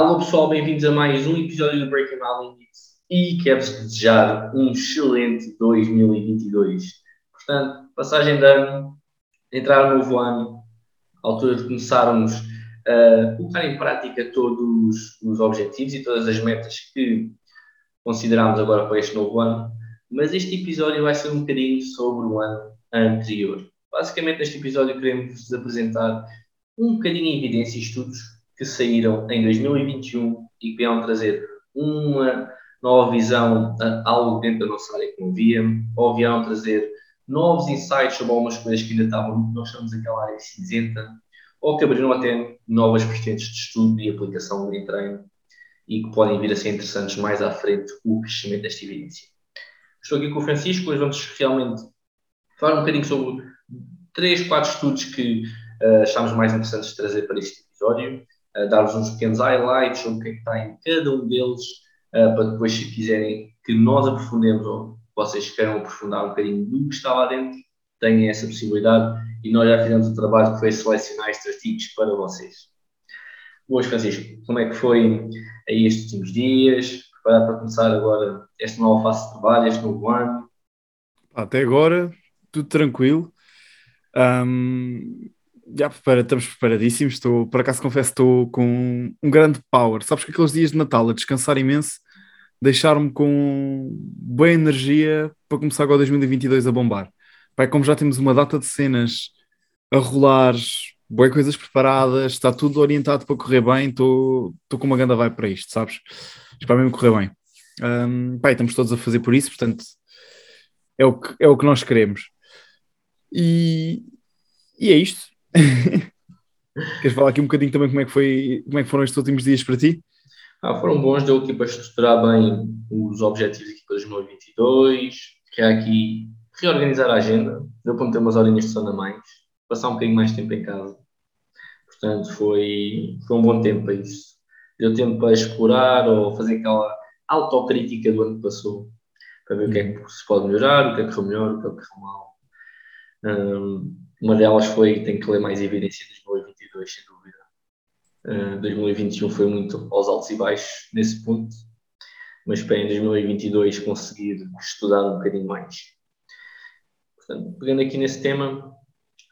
Alô pessoal, bem-vindos a mais um episódio do Breaking My Limits e quero-vos desejar um excelente 2022. Portanto, passagem de ano, entrar no novo ano, altura de começarmos a colocar em prática todos os objetivos e todas as metas que consideramos agora para este novo ano. Mas este episódio vai ser um bocadinho sobre o ano anterior. Basicamente, neste episódio queremos vos apresentar um bocadinho em evidência estudos que saíram em 2021 e que vieram trazer uma nova visão a algo dentro da nossa área que não via, ou vieram trazer novos insights sobre algumas coisas que ainda estavam, nós chamamos aquela área cinzenta, ou que abriram até novas vertentes de estudo e aplicação em treino e que podem vir a ser interessantes mais à frente o crescimento desta evidência. Estou aqui com o Francisco, hoje vamos realmente falar um bocadinho sobre três, quatro estudos que uh, achamos mais interessantes de trazer para este episódio dar-vos uns pequenos highlights sobre o que é que está em cada um deles, uh, para depois, se quiserem que nós aprofundemos ou vocês queiram aprofundar um bocadinho do que está lá dentro, tenham essa possibilidade e nós já fizemos o trabalho que foi selecionar estes artigos para vocês. Boas, Francisco, como é que foi aí estes últimos dias? Preparado para começar agora esta nova fase de trabalho, este novo ano? Até agora, tudo tranquilo. Um, já prepara, estamos preparadíssimos. Estou, por acaso confesso, estou com um grande power. Sabes que aqueles dias de Natal a descansar imenso deixaram-me com boa energia para começar agora 2022 a bombar. Pai, como já temos uma data de cenas a rolar, boas coisas preparadas, está tudo orientado para correr bem, estou com uma grande vibe para isto, sabes? Espero mesmo correr bem. Um, pai, estamos todos a fazer por isso, portanto é o que, é o que nós queremos. E, e é isto. Queres falar aqui um bocadinho também como é que, foi, como é que foram estes últimos dias para ti? Ah, foram bons, deu aqui para estruturar bem os objetivos aqui para 2022, criar aqui, reorganizar a agenda, deu para meter umas horinhas de sono a mais, passar um bocadinho mais tempo em casa. Portanto, foi, foi um bom tempo para isso. Deu tempo para explorar ou fazer aquela autocrítica do ano que passou, para ver o que é que se pode melhorar, o que é que correu melhor, o que é que correu mal. Um, uma delas foi, tem que ler mais evidência de 2022, sem dúvida. Uh, 2021 foi muito aos altos e baixos nesse ponto, mas espero em 2022 conseguir estudar um bocadinho mais. Portanto, pegando aqui nesse tema,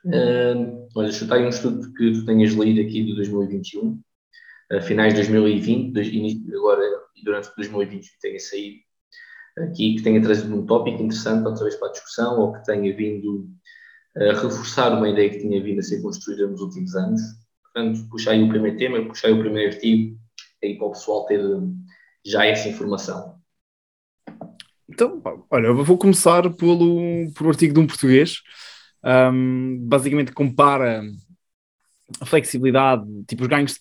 uh, olha, chutar aí um estudo que tu tenhas lido aqui de 2021, uh, finais de 2020, dois, agora durante 2021 tenha saído aqui, que tenha trazido um tópico interessante outra vez para a discussão, ou que tenha vindo reforçar uma ideia que tinha vindo a ser construída nos últimos anos. Portanto, puxei o primeiro tema, puxei o primeiro artigo, aí para o pessoal ter já essa informação. Então, olha, vou começar pelo, pelo artigo de um português. Um, basicamente compara a flexibilidade, tipo os ganhos.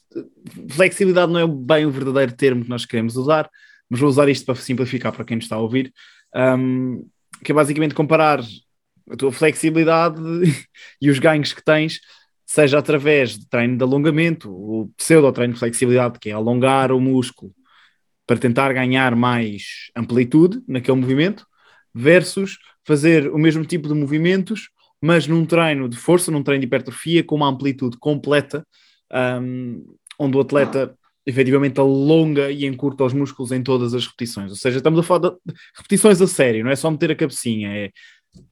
Flexibilidade não é bem o verdadeiro termo que nós queremos usar, mas vou usar isto para simplificar para quem nos está a ouvir. Um, que é basicamente comparar a tua flexibilidade e os ganhos que tens, seja através de treino de alongamento, o pseudo-treino de flexibilidade, que é alongar o músculo para tentar ganhar mais amplitude naquele movimento, versus fazer o mesmo tipo de movimentos, mas num treino de força, num treino de hipertrofia, com uma amplitude completa, um, onde o atleta efetivamente alonga e encurta os músculos em todas as repetições. Ou seja, estamos a falar de repetições a sério, não é só meter a cabecinha, é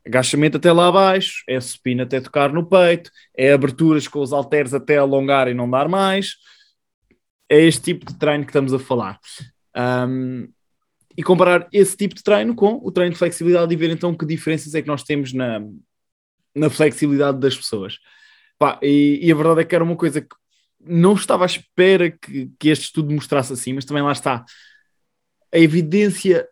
agachamento até lá abaixo, é supino até tocar no peito, é aberturas com os halteres até alongar e não dar mais. É este tipo de treino que estamos a falar. Um, e comparar esse tipo de treino com o treino de flexibilidade e ver então que diferenças é que nós temos na, na flexibilidade das pessoas. Pá, e, e, a verdade é que era uma coisa que não estava à espera que, que este estudo mostrasse assim, mas também lá está. A evidência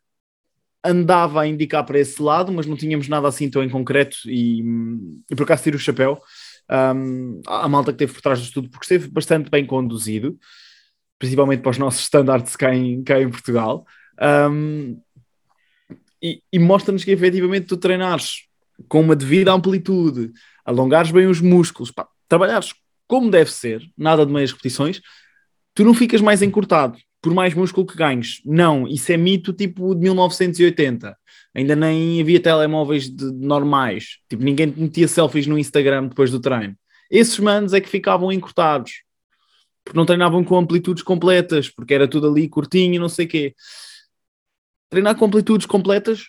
andava a indicar para esse lado, mas não tínhamos nada assim tão em concreto e, e por acaso tiro o chapéu um, à malta que teve por trás do estudo, porque esteve bastante bem conduzido, principalmente para os nossos standards cá em, cá em Portugal. Um, e, e mostra-nos que efetivamente tu treinares com uma devida amplitude, alongares bem os músculos, pá, trabalhares como deve ser, nada de meias repetições, tu não ficas mais encurtado por mais músculo que ganhes. Não, isso é mito tipo de 1980. Ainda nem havia telemóveis de, normais. Tipo, ninguém metia selfies no Instagram depois do treino. Esses manos é que ficavam encurtados. porque não treinavam com amplitudes completas, porque era tudo ali curtinho, não sei o quê. Treinar com amplitudes completas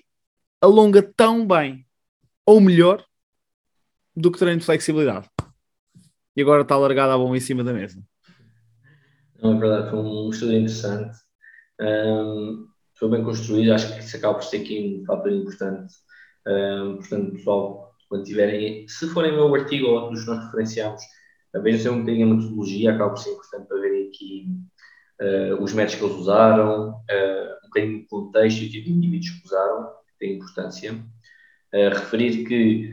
alonga tão bem, ou melhor, do que treino de flexibilidade. E agora está largada a bomba em cima da mesa. Não, é verdade, foi um estudo interessante. Um, foi bem construído, acho que isso acaba por ser aqui um fator importante. Um, portanto, pessoal, quando tiverem, se forem o meu artigo ou outros que nós referenciamos, vejam um bocadinho a metodologia, acaba por ser importante para verem aqui uh, os métodos que eles usaram, uh, um bocadinho de contexto e o tipo de indivíduos que usaram, que tem importância. Uh, referir que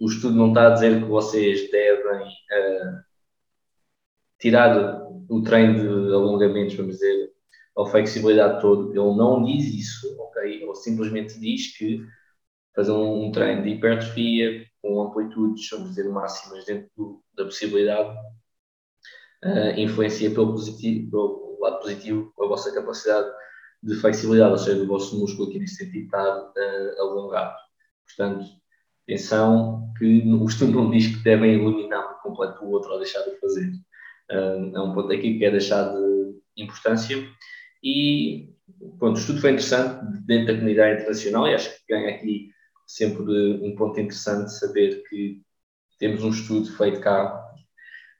o estudo não está a dizer que vocês devem tirar o treino de alongamentos, vamos dizer, a flexibilidade todo, ele não diz isso, ok? Ele simplesmente diz que fazer um, um treino de hipertrofia com amplitudes, vamos dizer, máximas dentro do, da possibilidade, uh, influencia pelo, positivo, pelo lado positivo a vossa capacidade de flexibilidade, ou seja, do vosso músculo aqui nesse sentido estar uh, alongado. Portanto, atenção que o estudo não diz que devem eliminar por completo o outro ou deixar de fazer. É um ponto aqui que é deixar de importância. E pronto, o estudo foi interessante dentro da comunidade internacional e acho que ganha aqui sempre um ponto interessante saber que temos um estudo feito cá,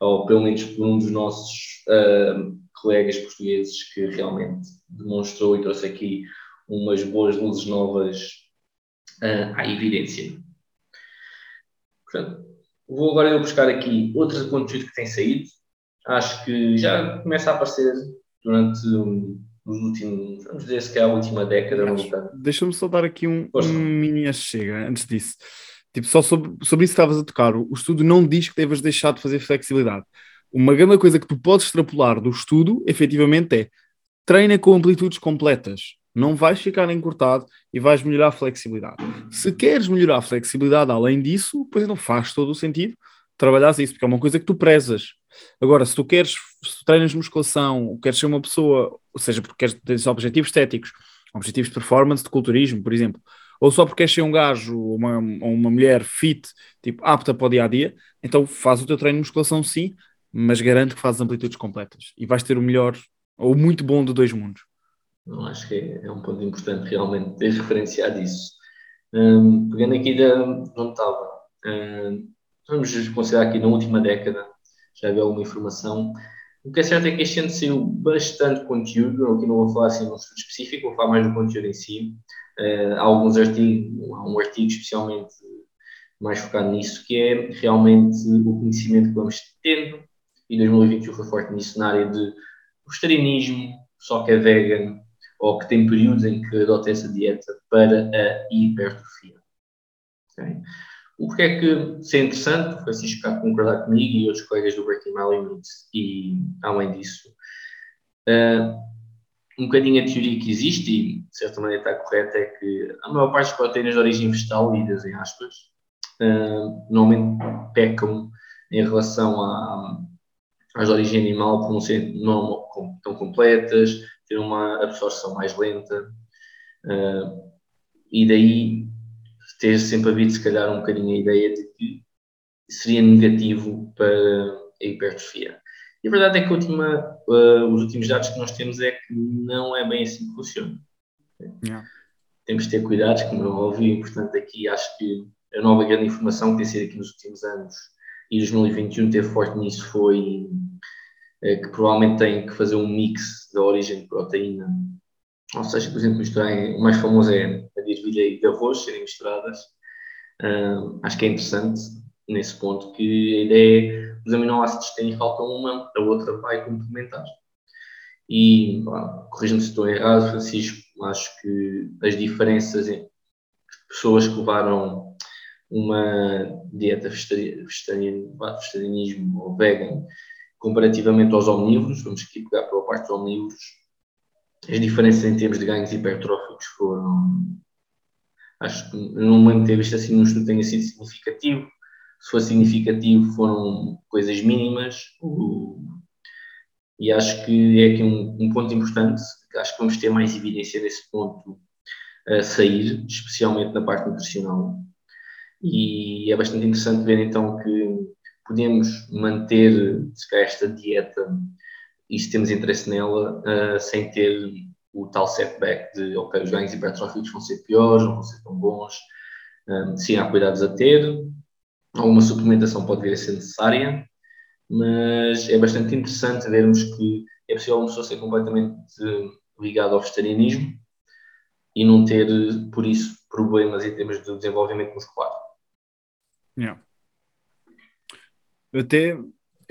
ou pelo menos por um dos nossos uh, colegas portugueses que realmente demonstrou e trouxe aqui umas boas luzes novas uh, à evidência. Portanto, vou agora eu buscar aqui outros conteúdos que têm saído. Acho que já começa a aparecer durante nos últimos, vamos dizer, se calhar a última década. Deixa-me só dar aqui um, um mini chega antes disso. Tipo, só sobre, sobre isso que estavas a tocar, o estudo não diz que devas deixar de fazer flexibilidade. Uma grande coisa que tu podes extrapolar do estudo, efetivamente, é treina com amplitudes completas. Não vais ficar encurtado e vais melhorar a flexibilidade. Se queres melhorar a flexibilidade além disso, pois não faz todo o sentido trabalhar isso, porque é uma coisa que tu prezas. Agora, se tu queres, se tu treinas musculação, queres ser uma pessoa, ou seja, porque queres ter objetivos estéticos, objetivos de performance, de culturismo, por exemplo, ou só porque queres ser um gajo ou uma, uma mulher fit, tipo, apta para o dia a dia, então faz o teu treino de musculação sim, mas garanto que fazes amplitudes completas e vais ter o melhor ou muito bom de dois mundos. Não, acho que é, é um ponto importante realmente ter referenciado isso. Um, pegando aqui de onde estava, um, vamos considerar aqui na última década, já havia alguma informação. O que é certo é que este ano saiu bastante conteúdo, aqui não vou falar assim num estudo específico, vou falar mais do conteúdo em si. Uh, há alguns artigos, há um artigo especialmente mais focado nisso, que é realmente o conhecimento que vamos tendo, e 2021 foi forte nisso, na área de vegetarianismo, só que é vegan, ou que tem períodos em que adota essa dieta para a hipertrofia. Okay? O que é que isso é interessante, o Francisco cá concordar comigo e outros colegas do Breaking My Limits, e além disso, uh, um bocadinho a teoria que existe, e de certa maneira está correta, é que a maior parte das proteínas de origem vegetal, lidas em aspas, uh, normalmente pecam em relação à, às de origem animal por não ser não tão completas, ter uma absorção mais lenta, uh, e daí ter sempre havido, se calhar, um bocadinho a ideia de que seria negativo para a hipertrofia. E a verdade é que última, uh, os últimos dados que nós temos é que não é bem assim que funciona. Yeah. Temos de ter cuidados, como eu ouvi, e portanto aqui acho que a nova grande informação que tem sido aqui nos últimos anos e 2021 teve forte nisso foi é, que provavelmente tem que fazer um mix da origem de proteína ou seja, por exemplo, misturarem, o mais famoso é a de ervilha e de arroz serem misturadas. Uh, acho que é interessante nesse ponto que a ideia é os aminoácidos têm falta uma, a outra vai complementar. E, corrigindo se estou errado, Francisco, acho que as diferenças entre pessoas que levaram uma dieta vegetarianismo ou vegan comparativamente aos omnívoros, vamos aqui pegar pela parte dos omnívoros, as diferenças em termos de ganhos hipertróficos foram. Acho que não me ter visto assim num estudo tenha sido significativo. Se for significativo, foram coisas mínimas. E acho que é aqui um, um ponto importante. Acho que vamos ter mais evidência desse ponto a sair, especialmente na parte nutricional. E é bastante interessante ver então que, podemos manter esta dieta e se temos interesse nela, uh, sem ter o tal setback de, ok, os ganhos hipertróficos vão ser piores, não vão ser tão bons. Um, sim, há cuidados a ter, alguma suplementação pode vir a ser necessária, mas é bastante interessante vermos que é possível uma pessoa ser completamente ligada ao vegetarianismo e não ter, por isso, problemas em termos de desenvolvimento muscular. Yeah. Até,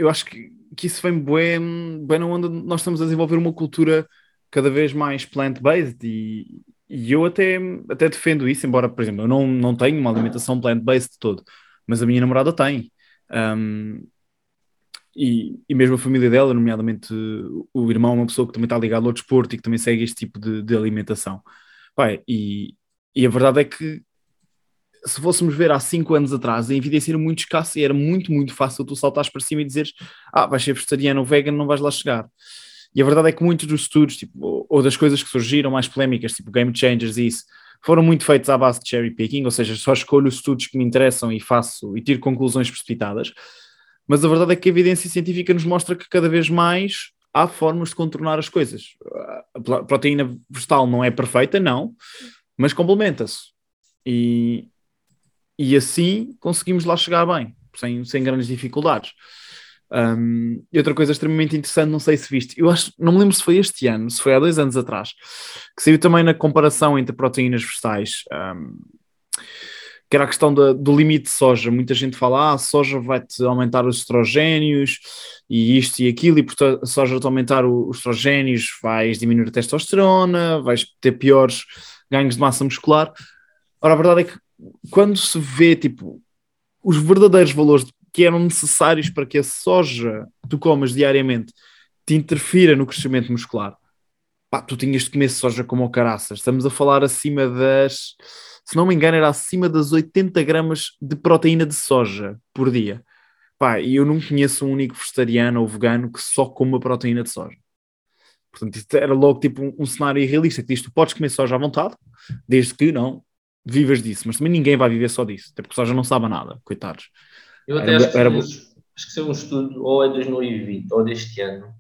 eu acho que, que isso vem bem, bem na onda nós estamos a desenvolver uma cultura cada vez mais plant-based e, e eu até, até defendo isso, embora, por exemplo, eu não, não tenho uma alimentação plant-based de todo, mas a minha namorada tem. Um, e, e mesmo a família dela, nomeadamente o irmão, uma pessoa que também está ligada ao desporto e que também segue este tipo de, de alimentação. Pai, e, e a verdade é que se fôssemos ver há 5 anos atrás, a evidência era muito escassa e era muito, muito fácil tu saltares para cima e dizeres ah, vais ser vegetariano ou vegan, não vais lá chegar. E a verdade é que muitos dos estudos, tipo, ou das coisas que surgiram mais polémicas, tipo Game Changers e isso, foram muito feitos à base de cherry picking, ou seja, só escolho os estudos que me interessam e faço e tiro conclusões precipitadas. Mas a verdade é que a evidência científica nos mostra que cada vez mais há formas de contornar as coisas. A proteína vegetal não é perfeita, não, mas complementa-se. E, e assim conseguimos lá chegar bem, sem, sem grandes dificuldades. Um, e outra coisa extremamente interessante, não sei se viste, eu acho, não me lembro se foi este ano, se foi há dois anos atrás, que saiu também na comparação entre proteínas vegetais, um, que era a questão da, do limite de soja. Muita gente fala, ah, a soja vai-te aumentar os estrogénios e isto e aquilo, e por a soja te aumentar os estrogénios vais diminuir a testosterona, vais ter piores ganhos de massa muscular. Ora, a verdade é que quando se vê, tipo, os verdadeiros valores que eram necessários para que a soja que tu comas diariamente te interfira no crescimento muscular. Pá, tu tinhas de comer soja como o caraças. Estamos a falar acima das, se não me engano, era acima das 80 gramas de proteína de soja por dia. Pá, e eu não conheço um único vegetariano ou vegano que só coma proteína de soja. Portanto, isto era logo tipo um, um cenário irrealista que diz: tu podes comer soja à vontade, desde que não vivas disso, mas também ninguém vai viver só disso, até porque soja não sabe nada, coitados. Eu até era, acho, que era... acho que saiu um estudo, ou é 2020 ou deste ano,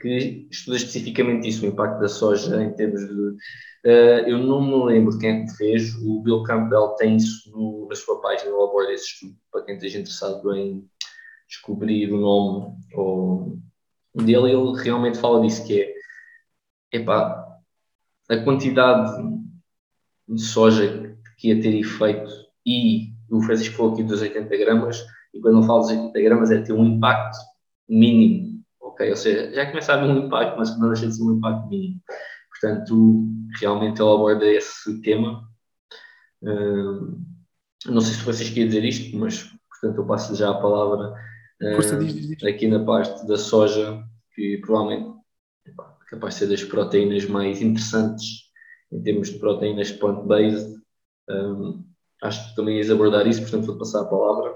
que estuda especificamente isso, o impacto da soja em termos de. Uh, eu não me lembro quem é que fez, o Bill Campbell tem isso no, na sua página, no labor desse estudo, para quem esteja interessado em descobrir o nome ou, dele, ele realmente fala disso, que é epá, a quantidade de soja que ia ter efeito e o Francisco falou aqui dos 80 gramas, e quando eu falo dos 80 gramas é ter um impacto mínimo, ok? Ou seja, já começa a haver um impacto, mas não deixa de ser um impacto mínimo. Portanto, realmente ele aborda esse tema. Uh, não sei se o Francisco ia dizer isto, mas portanto eu passo já a palavra uh, aqui na parte da soja, que provavelmente é capaz de ser das proteínas mais interessantes em termos de proteínas plant-based. Um, acho que também ias abordar isso, portanto vou passar a palavra.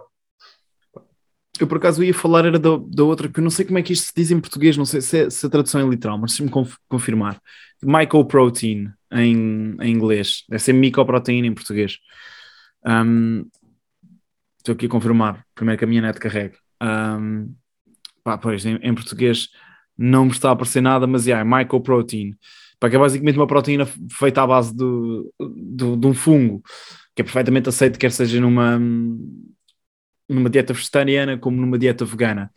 Eu por acaso ia falar era da, da outra, que eu não sei como é que isto se diz em português, não sei se, é, se a tradução é literal, mas deixa-me conf, confirmar. Mycoprotein em, em inglês, deve ser micoproteína em português. Um, estou aqui a confirmar, primeiro que a minha net carregue. Um, pá, pois, em, em, português não me está a aparecer nada, mas yeah, é mycoprotein. Pá, que é basicamente uma proteína feita à base de, de, de um fungo que é perfeitamente aceito, quer seja numa, numa dieta vegetariana como numa dieta vegana.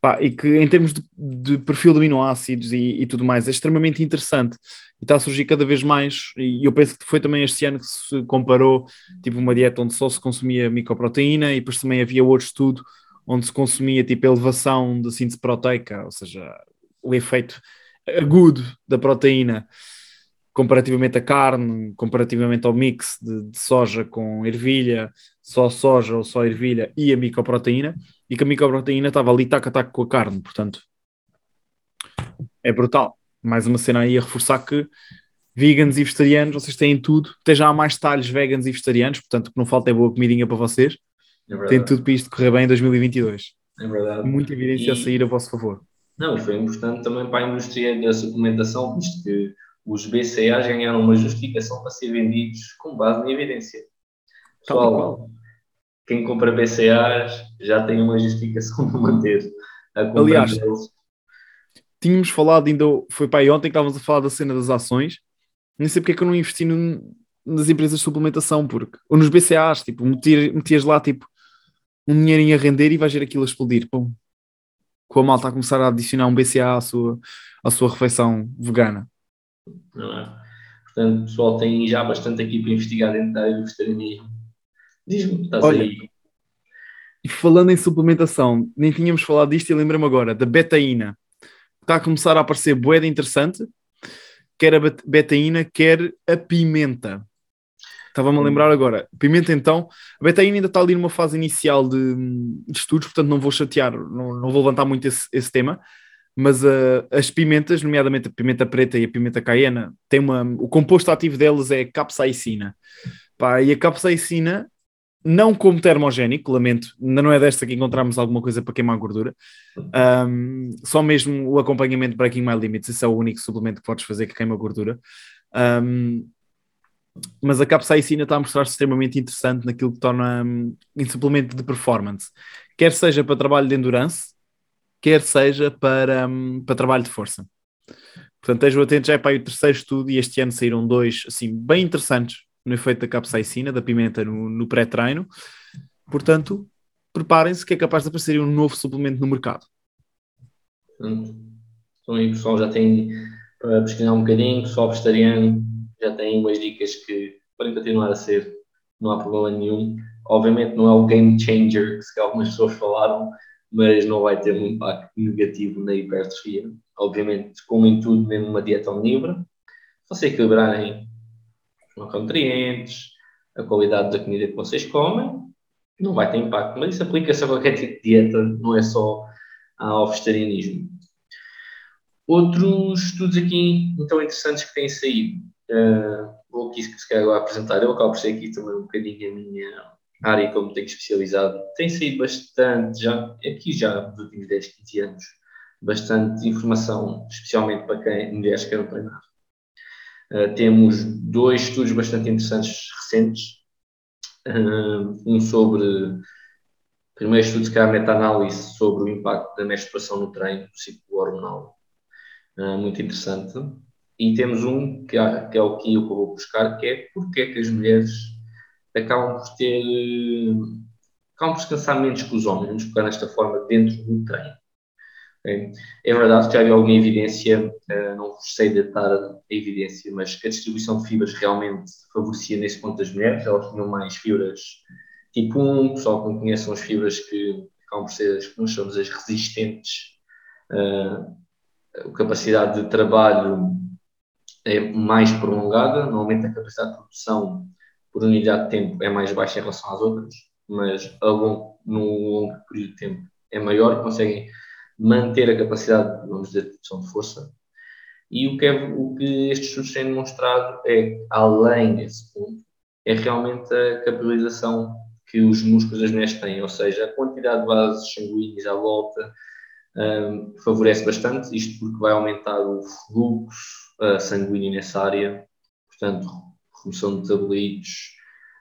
Pá, e que em termos de, de perfil de aminoácidos e, e, tudo mais é extremamente interessante e está a surgir cada vez mais e eu penso que foi também este ano que se comparou tipo uma dieta onde só se consumia micoproteína e depois também havia outro estudo onde se consumia tipo elevação da síntese proteica, ou seja, o efeito agudo da proteína comparativamente à carne, comparativamente ao mix de, de, soja com ervilha, só soja ou só ervilha e a micoproteína, e que a micoproteína estava ali tac a tac com a carne, portanto é brutal. Mais uma cena aí a reforçar que vegans e vegetarianos, vocês têm tudo, até já há mais detalhes veganos e vegetarianos, portanto o que não falta é boa comidinha para vocês. É Tem tudo para isto correr bem em 2022. É verdade. Muita evidência e... a sair a vosso favor. Não, e foi importante também para a indústria da suplementação, visto que os BCAs ganharam uma justificação para ser vendidos com base na evidência. Pessoal, quem compra BCAs já tem uma justificação de manter a compra Aliás, deles. tínhamos falado ainda, foi para aí ontem que estávamos a falar da cena das ações, nem sei porque é que eu não investi no- nas empresas de suplementação, porque, ou nos BCAs, tipo, metias, metias lá, tipo, um dinheirinho a render e vais ver aquilo a explodir, pum. Com a malta a começar a adicionar um BCA à sua, à sua refeição vegana. não é? Portanto, o pessoal tem já bastante aqui para investigar dentro da área do vegetarianismo. Diz-me, estás Olha, aí. E falando em suplementação, nem tínhamos falado disto e lembro-me agora, da betaína. Está a começar a aparecer boeda interessante, quer a bet- betaína, quer a pimenta. Estava-me a lembrar agora. Pimenta, então, a betaína ainda está ali numa fase inicial de, de estudos, portanto não vou chatear, não, não vou levantar muito esse, esse tema, mas ah, as pimentas, nomeadamente a pimenta preta e a pimenta caiena, tem uma, o composto ativo delas é capsaicina. Pá, e a capsaicina não como termogénico, lamento, ainda não é desta que encontramos alguma coisa para queimar gordura. Um, só mesmo o acompanhamento Breaking My Limits, esse é o único suplemento que podes fazer que queima gordura. Um, mas a capsaicina está a mostrar-se extremamente interessante naquilo que torna um, em suplemento de performance, quer seja para trabalho de endurance, quer seja para, um, para trabalho de força. Portanto, estejam atentos, já é para o terceiro estudo e este ano saíram dois, assim, bem interessantes no efeito da capsaicina, da pimenta no, no pré-treino. Portanto, preparem-se que é capaz de aparecer um novo suplemento no mercado. Então aí o pessoal já tem para pesquisar um bocadinho, pessoal vegetariano já tem umas dicas que podem continuar a ser, não há problema nenhum. Obviamente não é o game changer que algumas pessoas falaram, mas não vai ter um impacto negativo na hipertrofia. Obviamente, como em tudo, mesmo uma dieta omnívora, se vocês equilibrarem os macronutrientes, a qualidade da comida que vocês comem, não vai ter impacto. Mas isso aplica-se a qualquer tipo de dieta, não é só ao vegetarianismo. Outros estudos aqui então interessantes que têm saído, uh, vou aqui se calhar apresentar, eu acabo por ser aqui também um bocadinho a minha área como tenho especializado, tem saído bastante, já, aqui já nos últimos 10, 15 anos, bastante informação, especialmente para quem mulheres querem treinar. Uh, temos dois estudos bastante interessantes recentes, uh, um sobre primeiro estudo que é a meta-análise sobre o impacto da menstruação no treino, do ciclo hormonal, uh, muito interessante. E temos um que é, que é o que eu vou buscar, que é porque é que as mulheres acabam por ter acabam por se cansar menos que os homens, vamos colocar nesta forma, dentro do treino. É verdade que já havia alguma evidência, uh, não sei datar a evidência, mas que a distribuição de fibras realmente favorecia nesse ponto das mulheres, elas tinham mais fibras tipo 1, o pessoal que conhece são as fibras que acabam por ser as que nós chamamos as resistentes, uh, a capacidade de trabalho é mais prolongada, normalmente a capacidade de produção por unidade de tempo é mais baixa em relação às outras, mas a longo, no longo período de tempo é maior, conseguem manter a capacidade, vamos dizer, de produção de força. E o que, é, o que estes estudos têm demonstrado é, além desse ponto, é realmente a capilarização que os músculos das mulheres têm, ou seja, a quantidade de vasos sanguíneos à volta um, favorece bastante, isto porque vai aumentar o fluxo uh, sanguíneo nessa área, portanto, remoção de metabolitos,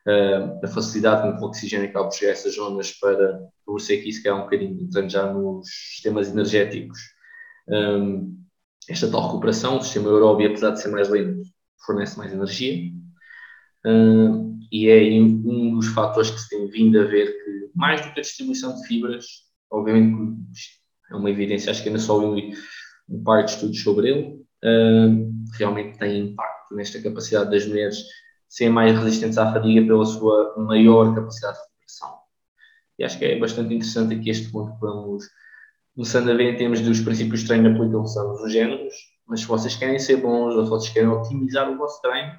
uh, a facilidade com que o oxigênio acaba por chegar a essas zonas para favorecer que isso cai um bocadinho, entrando já nos sistemas energéticos. Um, esta tal recuperação, o sistema aeróbio, apesar de ser mais lento, fornece mais energia. E é um dos fatores que se tem vindo a ver que, mais do que a distribuição de fibras, obviamente é uma evidência, acho que ainda só um, um par de estudos sobre ele, realmente tem impacto nesta capacidade das mulheres serem mais resistentes à fadiga pela sua maior capacidade de recuperação. E acho que é bastante interessante aqui este ponto que vamos começando a ver em termos dos princípios de treino aplicam-se ambos os géneros, mas se vocês querem ser bons ou se vocês querem otimizar o vosso treino,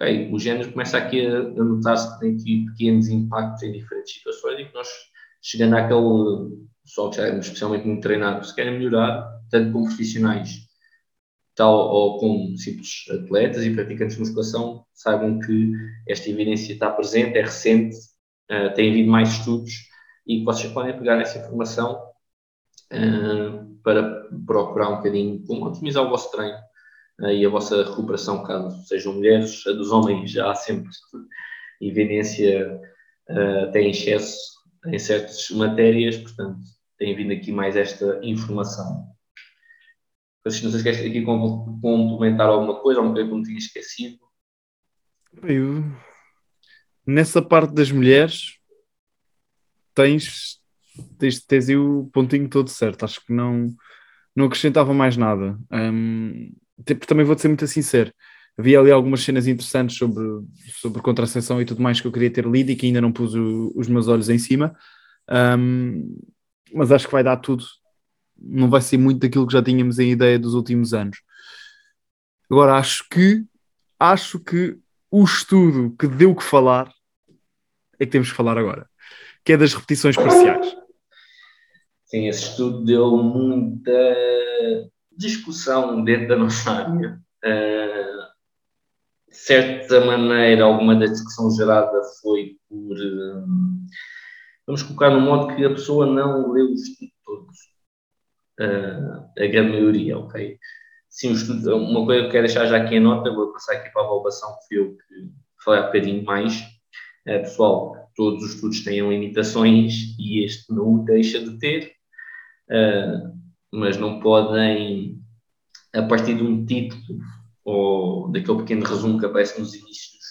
ok, o género começa aqui a, a notar-se que tem aqui pequenos impactos em diferentes situações e que nós, chegando àquele pessoal que já é especialmente muito treinado, se querem melhorar, tanto como profissionais, tal ou como simples atletas e praticantes de musculação, saibam que esta evidência está presente, é recente, uh, tem havido mais estudos e vocês podem pegar essa informação uh, para procurar um bocadinho como otimizar o vosso treino uh, e a vossa recuperação, caso sejam mulheres, a dos homens já há sempre evidência uh, até em excesso em certas matérias, portanto, tem vindo aqui mais esta informação. Não sei se queres aqui complementar alguma coisa, alguma coisa que não tinha esquecido. Eu, nessa parte das mulheres, tens, tens, tens o pontinho todo certo. Acho que não, não acrescentava mais nada. Um, também vou-te ser muito sincero. Havia ali algumas cenas interessantes sobre, sobre contracepção e tudo mais que eu queria ter lido e que ainda não pus o, os meus olhos em cima. Um, mas acho que vai dar tudo. Não vai ser muito daquilo que já tínhamos em ideia dos últimos anos. Agora, acho que acho que o estudo que deu que falar é que temos que falar agora, que é das repetições parciais. Sim, esse estudo deu muita discussão dentro da nossa área. Uh, de certa maneira, alguma da discussão gerada foi por. Uh, vamos colocar no modo que a pessoa não leu o estudo todos. Uh, a grande maioria, ok? Sim, estudo, uma coisa que eu quero deixar já aqui em nota, vou passar aqui para a avaliação que fui eu que falei um bocadinho mais. É, pessoal, todos os estudos têm limitações e este não o deixa de ter, uh, mas não podem, a partir de um título ou daquele pequeno resumo que aparece nos inícios,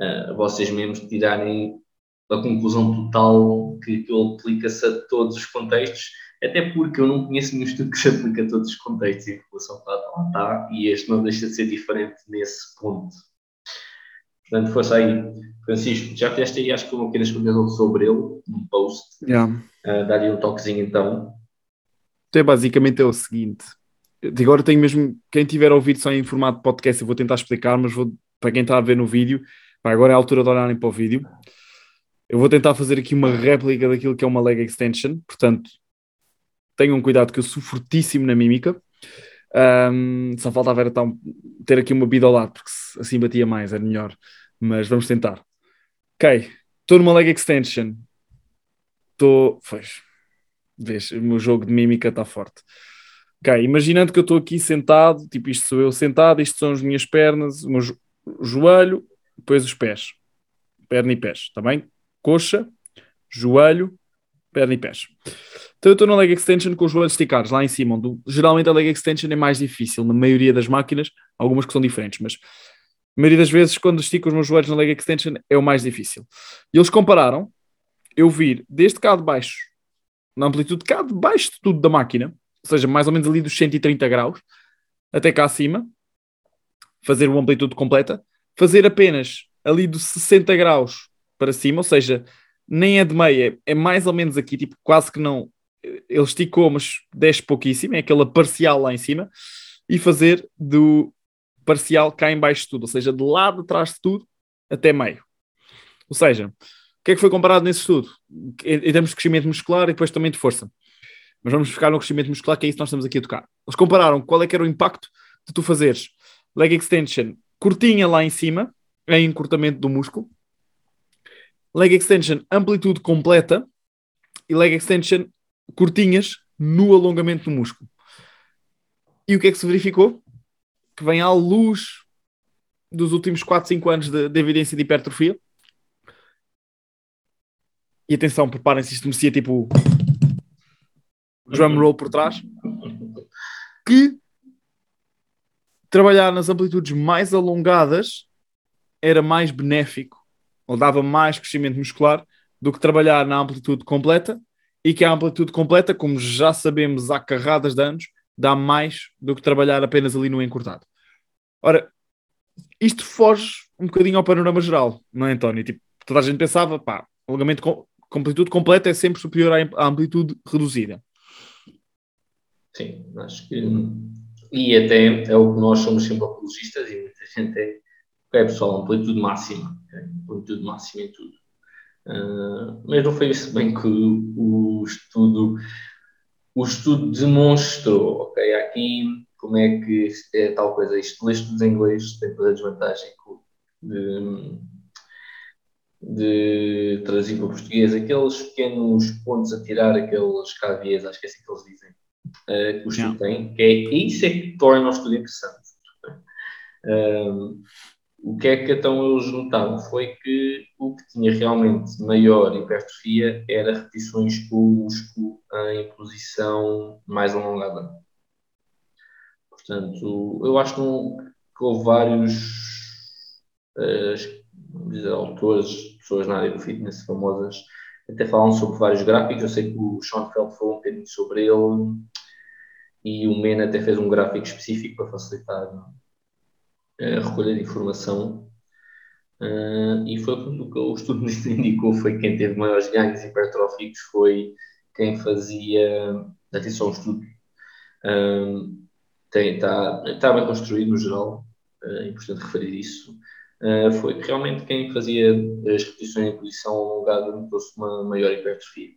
uh, vocês mesmos tirarem a conclusão total que aquilo aplica-se a todos os contextos, até porque eu não conheço nenhum estudo que se aplique a todos os contextos e a população está lá está, e este não deixa de ser diferente nesse ponto. Portanto, força aí. Francisco, já fizeste aí, acho que uma pequena explicação sobre ele, num post. Yeah. Uh, Dá-lhe um toquezinho então. Então, é basicamente é o seguinte. Agora tenho mesmo, quem tiver ouvido só em formato de podcast, eu vou tentar explicar, mas vou, para quem está a ver no vídeo, agora é a altura de olharem para o vídeo. Eu vou tentar fazer aqui uma réplica daquilo que é uma leg extension, portanto, tenham cuidado que eu sou fortíssimo na mímica. Um, só falta ver, então, ter aqui uma bida ao lado, porque assim batia mais, era melhor. Mas vamos tentar. Ok, estou numa leg extension. Estou. Pois. Vês, o meu jogo de mímica está forte. Ok, imaginando que eu estou aqui sentado, tipo isto sou eu sentado, isto são as minhas pernas, o meu joelho, depois os pés. Perna e pés, está bem? Coxa, joelho, perna e pés. Então eu estou na leg extension com os joelhos esticados lá em cima, onde geralmente a leg extension é mais difícil, na maioria das máquinas, algumas que são diferentes, mas a maioria das vezes quando estico os meus joelhos na leg extension é o mais difícil. E eles compararam eu vir desde cá de baixo, na amplitude cá de baixo de tudo da máquina, ou seja, mais ou menos ali dos 130 graus, até cá acima, fazer uma amplitude completa, fazer apenas ali dos 60 graus para cima, ou seja, nem é de meia, é mais ou menos aqui, tipo, quase que não. Ele esticou, mas desce pouquíssimo, é aquela parcial lá em cima, e fazer do parcial cá em baixo de tudo, ou seja, de lado atrás de tudo até meio. Ou seja, o que é que foi comparado nesse estudo? Em termos de crescimento muscular e depois também de força. Mas vamos ficar no crescimento muscular, que é isso que nós estamos aqui a tocar. Eles compararam qual é que era o impacto de tu fazeres leg extension curtinha lá em cima, em encurtamento do músculo, leg extension amplitude completa e leg extension curtinhas no alongamento do músculo. E o que é que se verificou? Que vem à luz dos últimos 4, 5 anos de, de evidência de hipertrofia. E atenção, preparem-se, isto merecia tipo drum roll por trás. Que trabalhar nas amplitudes mais alongadas era mais benéfico ou dava mais crescimento muscular do que trabalhar na amplitude completa e que a amplitude completa, como já sabemos há carradas de anos, dá mais do que trabalhar apenas ali no encurtado. Ora, isto foge um bocadinho ao panorama geral, não é, António? Tipo, toda a gente pensava, pá, alongamento com, amplitude completa é sempre superior à, amplitude reduzida. Sim, acho que. E até é o que nós somos sempre apologistas e muita gente é Ok, pessoal, amplitude máxima. Okay? Amplitude máxima em tudo. Uh, mas não foi isso bem que o, estudo o estudo demonstrou, ok? Aqui, como é que é tal coisa? Isto, ler estudos em inglês tem toda a desvantagem de, de traduzir para português aqueles pequenos pontos a tirar, aqueles cavies, acho que é assim que eles dizem, uh, que o estudo tem, que é isso é que torna o estudo interessante. Uh, o que é que então eles notaram? Foi que o que tinha realmente maior hipertrofia era repetições com o músculo em posição mais alongada. Portanto, eu acho que, houve vários uh, dizer, autores, pessoas na área do fitness famosas, até falam sobre vários gráficos. Eu sei que o Sean Feld falou um bocadinho sobre ele e o Men até fez um gráfico específico para facilitar a recolha de informação. Uh, e foi o que o estudo indicou foi que quem teve maiores ganhos hipertróficos foi quem fazia atenção ao estudo. Está, está bem construído no geral é importante referir isso. Uh, foi realmente quem fazia as repetições em posição alongada notou-se uma maior hipertrofia.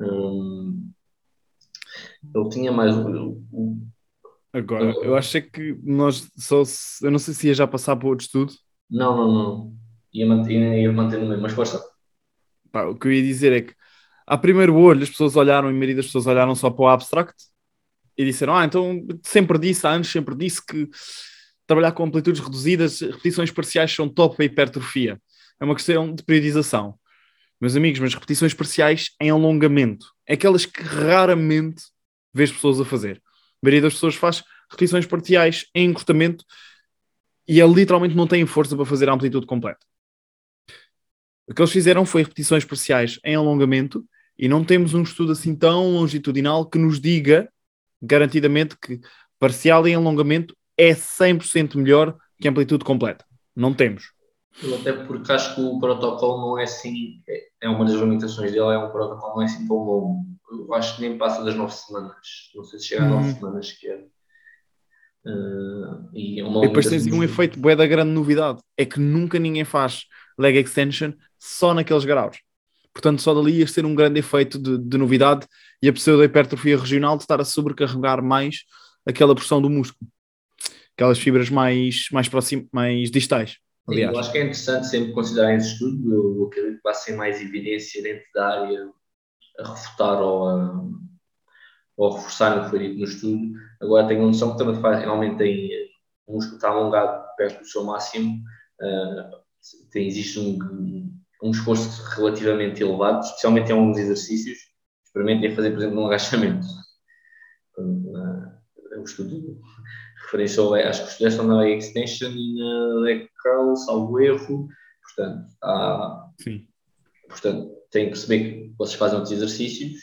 Um, ele tinha mais um, Agora, eu acho que nós só. Eu não sei se ia já passar para outro estudo. Não, não, não. Ia manter, ia manter no mesmo, mas força. Pá, o que eu ia dizer é que, a primeiro olho, as pessoas olharam, e a maioria das pessoas olharam só para o abstract e disseram: Ah, então sempre disse, há anos sempre disse que trabalhar com amplitudes reduzidas, repetições parciais são top para hipertrofia. É uma questão de periodização. Meus amigos, mas repetições parciais em alongamento. É aquelas que raramente vês pessoas a fazer. Maioria das pessoas faz repetições parciais em encurtamento e ele literalmente não tem força para fazer a amplitude completa. O que eles fizeram foi repetições parciais em alongamento e não temos um estudo assim tão longitudinal que nos diga garantidamente que parcial em alongamento é 100% melhor que amplitude completa. Não temos. Até porque acho que o protocolo não é assim, é uma das limitações dele, é um protocolo não é assim tão longo. Eu acho que nem passa das nove semanas. Não sei se chega a nove uhum. semanas que é. Uh, e, é uma e depois tens um efeito bué da grande novidade, é que nunca ninguém faz leg extension só naqueles graus. Portanto, só dali ia ser um grande efeito de, de novidade e a pseudo-hipertrofia regional de estar a sobrecarregar mais aquela porção do músculo, aquelas fibras mais, mais, próximas, mais distais. Aliás. eu acho que é interessante sempre considerar esse estudo. Eu acredito que vai ser mais evidência dentro da área a refutar ou a, ou a reforçar o que foi dito no estudo. Agora tenho a noção que também faz, realmente tem o músculo está alongado perto do seu máximo, uh, tem, existe um, um esforço relativamente elevado, especialmente em alguns exercícios. Experimentem fazer, por exemplo, um agachamento. O estudo referenciou, acho que estudaste na leg extension e na leg curl, salvo erro. Portanto, há, Sim. portanto, tem que perceber que vocês fazem outros exercícios.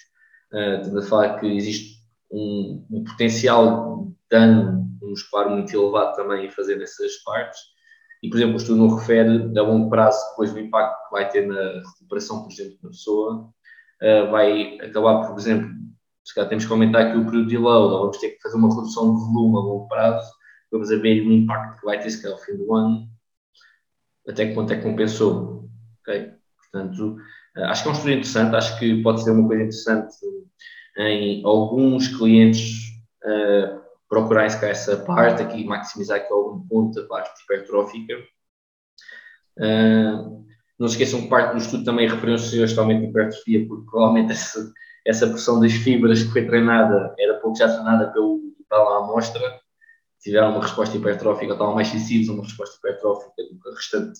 Uh, estamos a falar que existe um, um potencial dano muscular muito elevado também em fazer essas partes. E, por exemplo, o estudo não refere a longo prazo depois do impacto que vai ter na recuperação, por exemplo, da pessoa. Uh, vai acabar, por exemplo, se calhar temos que aumentar aqui o período de load, ou vamos ter que fazer uma redução de volume a longo prazo, vamos a ver o impacto que vai ter, se calhar, ao fim do ano, até que ponto é que compensou. Portanto, uh, acho que é um estudo interessante, acho que pode ser uma coisa interessante em alguns clientes uh, procurarem se essa parte aqui, maximizar aqui algum ponto da parte hipertrófica. Uh, não se esqueçam que parte do estudo também referiu-se justamente à hipertrofia, porque provavelmente essa essa pressão das fibras que foi treinada era pouco já treinada pelo, pela amostra, tiveram uma resposta hipertrófica, estavam mais sensíveis a uma resposta hipertrófica do que a restante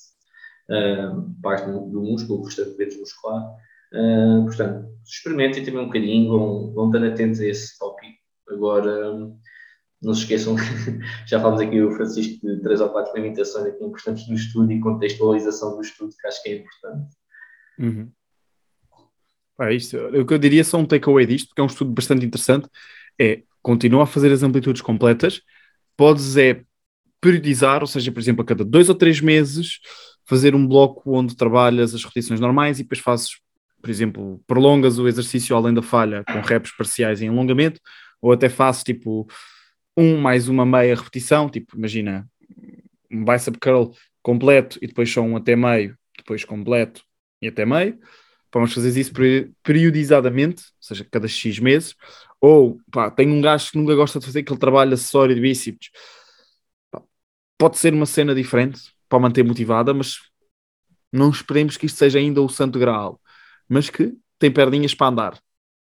uh, parte do, do, músculo, o restante dedos muscular. Uh, portanto, experimentem também um bocadinho, vão, vão estar atentos a esse tópico. Agora, não se esqueçam que já falamos aqui o Francisco de três ou quatro limitações aqui importantes do estudo e contextualização do estudo, que acho que é importante. Uhum. É isto. O que eu diria só um takeaway disto, porque é um estudo bastante interessante, é continua a fazer as amplitudes completas, podes é periodizar, ou seja, por exemplo, a cada dois ou três meses, fazer um bloco onde trabalhas as repetições normais e depois fazes, por exemplo, prolongas o exercício além da falha com reps parciais em alongamento, ou até fazes tipo um mais uma meia repetição, tipo, imagina um bicep curl completo e depois só um até meio, depois completo e até meio vamos fazer isso periodizadamente, ou seja, cada X meses, ou pá, tem um gajo que nunca gosta de fazer aquele trabalho acessório de bíceps. Pá, pode ser uma cena diferente para manter motivada, mas não esperemos que isto seja ainda o santo graal, mas que tem perninhas para andar.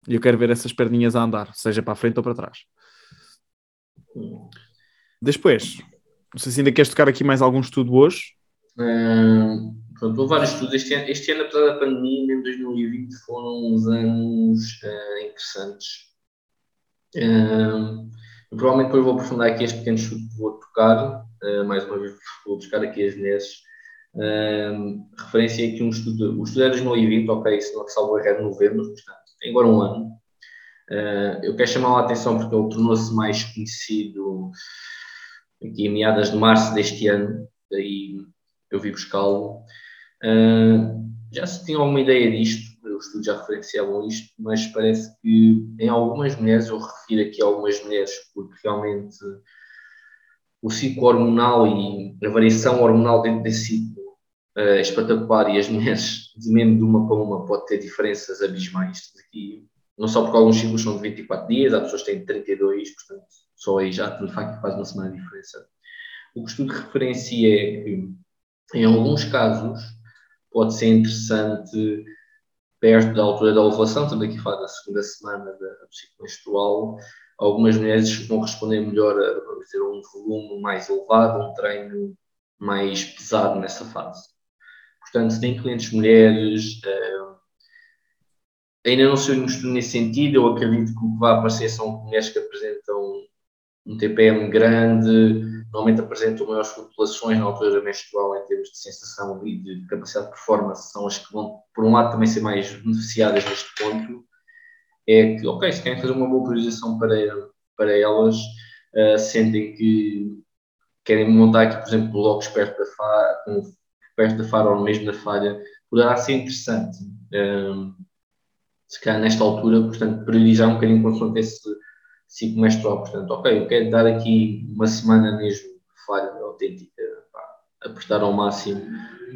E eu quero ver essas perninhas a andar, seja para a frente ou para trás. Depois, Não sei se ainda queres tocar aqui mais algum estudo hoje. Um, pronto, houve vários estudos. Este ano, este ano, apesar da pandemia, em 2020 foram uns anos uh, interessantes. Um, eu provavelmente depois vou aprofundar aqui este pequeno estudo que vou tocar. Uh, mais uma vez, vou buscar aqui as. Um, referência aqui um estudo. O estudo é 2020, ok, se não salvo erro, é novembro, portanto, tem agora um ano. Uh, eu quero chamar a atenção porque ele tornou-se mais conhecido aqui em meadas de março deste ano, daí eu vi buscá-lo. Uh, já se tinha alguma ideia disto, os estudos já referenciavam isto, mas parece que em algumas mulheres, eu refiro aqui a algumas mulheres, porque realmente o ciclo hormonal e a variação hormonal dentro desse ciclo uh, é espetacular e as mulheres, de mesmo de uma para uma, pode ter diferenças abismais. Aqui, não só porque alguns ciclos são de 24 dias, há pessoas que têm 32, portanto, só aí já de facto faz uma semana de diferença. O que o estudo referencia é que, em alguns casos, pode ser interessante, perto da altura da ovulação, estamos aqui a falar da segunda semana do ciclo menstrual, algumas mulheres vão responder melhor a, a ter um volume mais elevado, um treino mais pesado nessa fase. Portanto, se tem clientes mulheres, uh, ainda não sei um estudo nesse sentido, eu acredito que o que vai aparecer são mulheres que apresentam um TPM grande, normalmente apresentam maiores flutuações na altura menstrual em termos de sensação e de capacidade de performance, são as que vão, por um lado, também ser mais beneficiadas neste ponto. É que, ok, se querem fazer uma boa priorização para, para elas, uh, sentem que querem montar aqui, por exemplo, blocos perto da falha, perto da falha ou mesmo da falha, poderá ser interessante. Um, eh, se calhar nesta altura, portanto, priorizar um bocadinho consoante esse ciclo menstrual. Portanto, ok, eu quero dar aqui uma semana mesmo falha autêntica, pá, apertar ao máximo.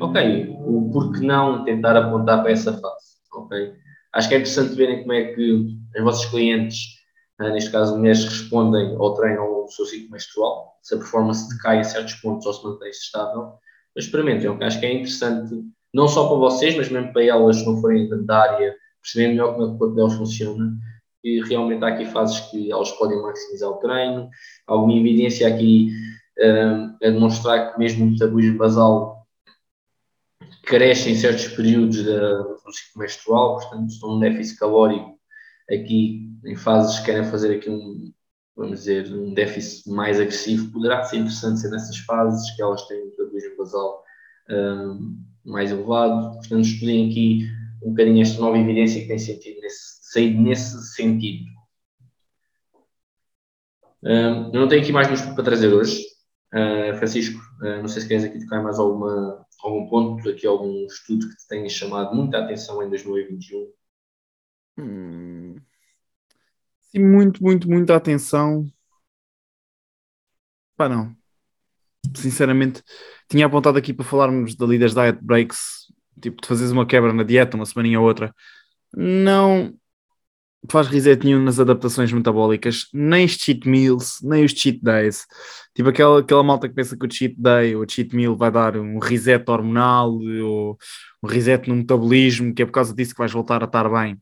Ok, o por que não tentar apontar para essa fase? Ok, acho que é interessante verem como é que os vossos clientes, né, neste caso mulheres, respondem ao treino ao seu ciclo menstrual, se a performance decai em certos pontos ou se mantém-se estável. Mas experimentem, okay? acho que é interessante, não só para vocês, mas mesmo para elas, se não forem da área, perceberem melhor como é que o corpo delas funciona que realmente há aqui fases que elas podem maximizar o treino, alguma evidência aqui um, a demonstrar que mesmo o metabolismo basal cresce em certos períodos da, do ciclo menstrual, portanto estão num déficit calórico aqui em fases que querem fazer aqui um, vamos dizer, um déficit mais agressivo, poderá ser interessante ser nessas fases que elas têm o metabolismo basal um, mais elevado, portanto estudem aqui um bocadinho esta nova evidência que tem sentido nesse sair nesse sentido. Uh, eu não tenho aqui mais música para trazer hoje. Uh, Francisco, uh, não sei se queres aqui tocar mais alguma, algum ponto, aqui algum estudo que te tenha chamado muita atenção em 2021. Hum. Sim, muito, muito, muita atenção. Pá, não. Sinceramente, tinha apontado aqui para falarmos da Leaders Diet Breaks, tipo, de fazeres uma quebra na dieta, uma semaninha ou outra. Não, faz reset nenhum nas adaptações metabólicas, nem os cheat meals, nem os cheat days. Tipo aquela, aquela malta que pensa que o cheat day ou o cheat meal vai dar um reset hormonal ou um reset no metabolismo, que é por causa disso que vais voltar a estar bem.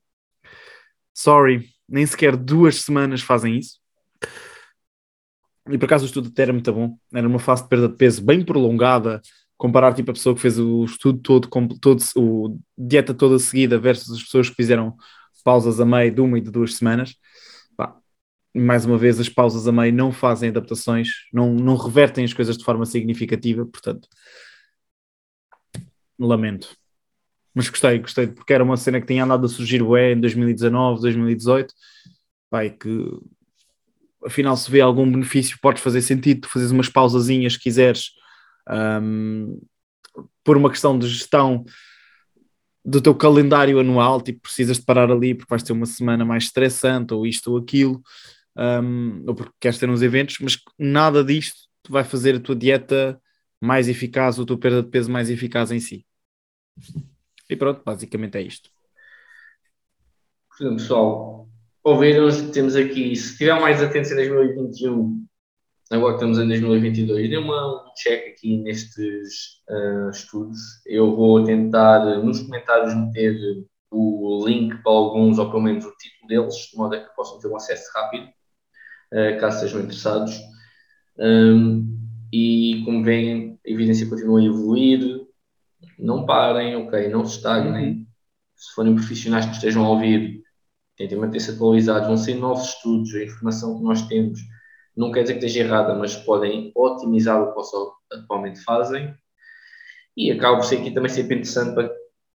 Sorry, nem sequer duas semanas fazem isso. E por acaso o estudo até era muito bom. Era uma fase de perda de peso bem prolongada. Comparar tipo a pessoa que fez o estudo todo, todo o dieta toda seguida versus as pessoas que fizeram pausas a meio de uma e de duas semanas. Pá, mais uma vez, as pausas a meio não fazem adaptações, não, não revertem as coisas de forma significativa, portanto, lamento. Mas gostei, gostei, porque era uma cena que tinha andado a surgir ué, em 2019, 2018, pá, e que afinal se vê algum benefício, podes fazer sentido, tu fazes umas pausazinhas se quiseres, um, por uma questão de gestão do teu calendário anual, tipo, precisas de parar ali porque vais ter uma semana mais estressante, ou isto ou aquilo, um, ou porque queres ter uns eventos, mas nada disto vai fazer a tua dieta mais eficaz, ou a tua perda de peso mais eficaz em si. E pronto, basicamente é isto. Pessoal, ouviram temos aqui, se estiver mais atentos em 2021, agora que estamos em 2022, dê uma, um check aqui nestes uh, estudos. Eu vou tentar nos comentários meter o link para alguns, ou pelo menos o título deles, de modo a que possam ter um acesso rápido, uh, caso sejam interessados. Um, e como veem, a evidência continua a evoluir, não parem, ok, não se estagnem. Uhum. Se forem profissionais que estejam a ouvir, tentem manter-se atualizados, vão ser novos estudos, a informação que nós temos não quer dizer que esteja errada, mas podem otimizar o que atualmente fazem. E acaba por ser aqui também sempre interessante para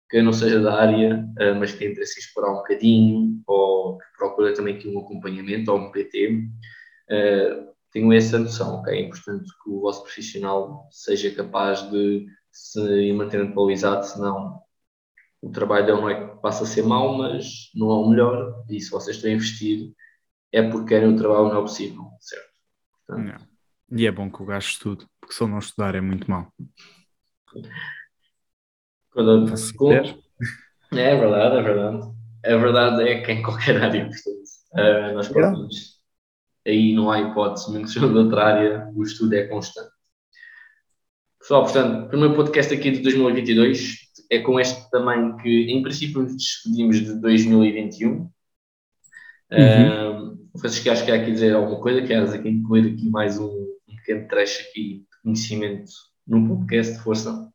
quem não seja da área, eh, mas que tem interesse explorar um bocadinho, ou que procura também aqui um acompanhamento ou um PT, eh, tenham essa noção, ok? É importante que o vosso profissional seja capaz de se manter atualizado, senão o trabalho dele não é que passa a ser mau, mas não é o melhor, e se vocês estão a investir é porque querem o trabalho melhor possível, certo? Portanto, e é bom que o gajo estude, porque se ele não estudar é muito mau. Quando, com... É verdade, é verdade. A verdade é que em qualquer área, portanto, uh, nós próprios, aí não há hipótese, mesmo que seja de outra área, o estudo é constante. Pessoal, portanto, o primeiro podcast aqui de 2022 é com este também que, em princípio, nos despedimos de 2021. Uhum. Uh, Francisco, acho que há aqui dizer alguma coisa, queres aqui incluir aqui mais um, um pequeno trecho aqui de conhecimento no podcast de força?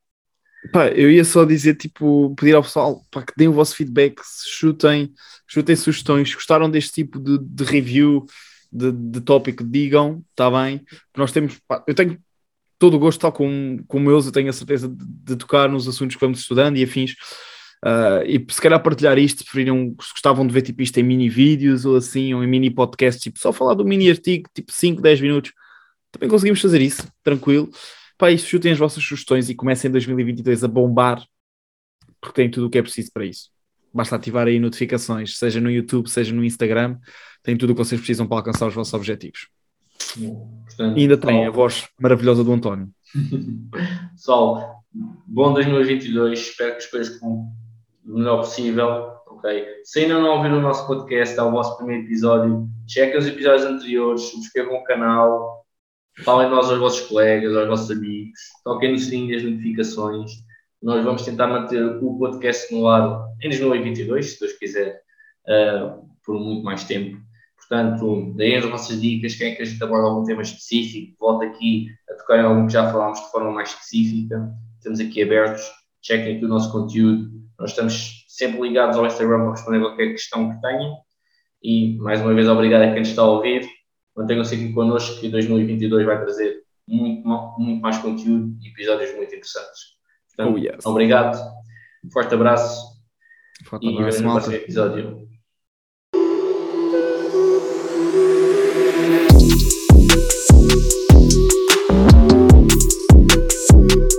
Pá, eu ia só dizer, tipo, pedir ao pessoal para que deem o vosso feedback, chutem, chutem sugestões, gostaram deste tipo de, de review, de, de tópico, digam, está bem? Nós temos, pá, eu tenho todo o gosto, tal como, como eles, eu tenho a certeza de, de tocar nos assuntos que vamos estudando e afins. Uh, e se calhar partilhar isto, preferiram, se gostavam de ver tipo isto em mini vídeos ou assim, ou em mini podcast, tipo só falar do mini artigo, tipo 5, 10 minutos, também conseguimos fazer isso, tranquilo. Pá, isso chutem as vossas sugestões e comecem em 2022 a bombar, porque tem tudo o que é preciso para isso. Basta ativar aí notificações, seja no YouTube, seja no Instagram, tem tudo o que vocês precisam para alcançar os vossos objetivos. Portanto, e ainda tem a voz maravilhosa do António. Pessoal, bom 2022, espero que as coisas melhor possível. ok? Se ainda não ouviram o nosso podcast, é o vosso primeiro episódio, chequem os episódios anteriores, subscrevam o canal, falem nós aos vossos colegas, aos vossos amigos, toquem no sininho das notificações. Nós vamos tentar manter o podcast no ar em 2022, se Deus quiser, uh, por muito mais tempo. Portanto, deem as vossas dicas, quem é que a gente aborda algum tema específico, volta aqui a tocar em algum que já falámos de forma mais específica. Estamos aqui abertos, chequem aqui o nosso conteúdo nós estamos sempre ligados ao Instagram para responder qualquer questão que tenham. E, mais uma vez, obrigado a quem está a ouvir. Mantenham-se aqui connosco que 2022 vai trazer muito, muito mais conteúdo e episódios muito interessantes. Portanto, oh, yes. obrigado, forte abraço forte abraço, e vemos no próximo episódio.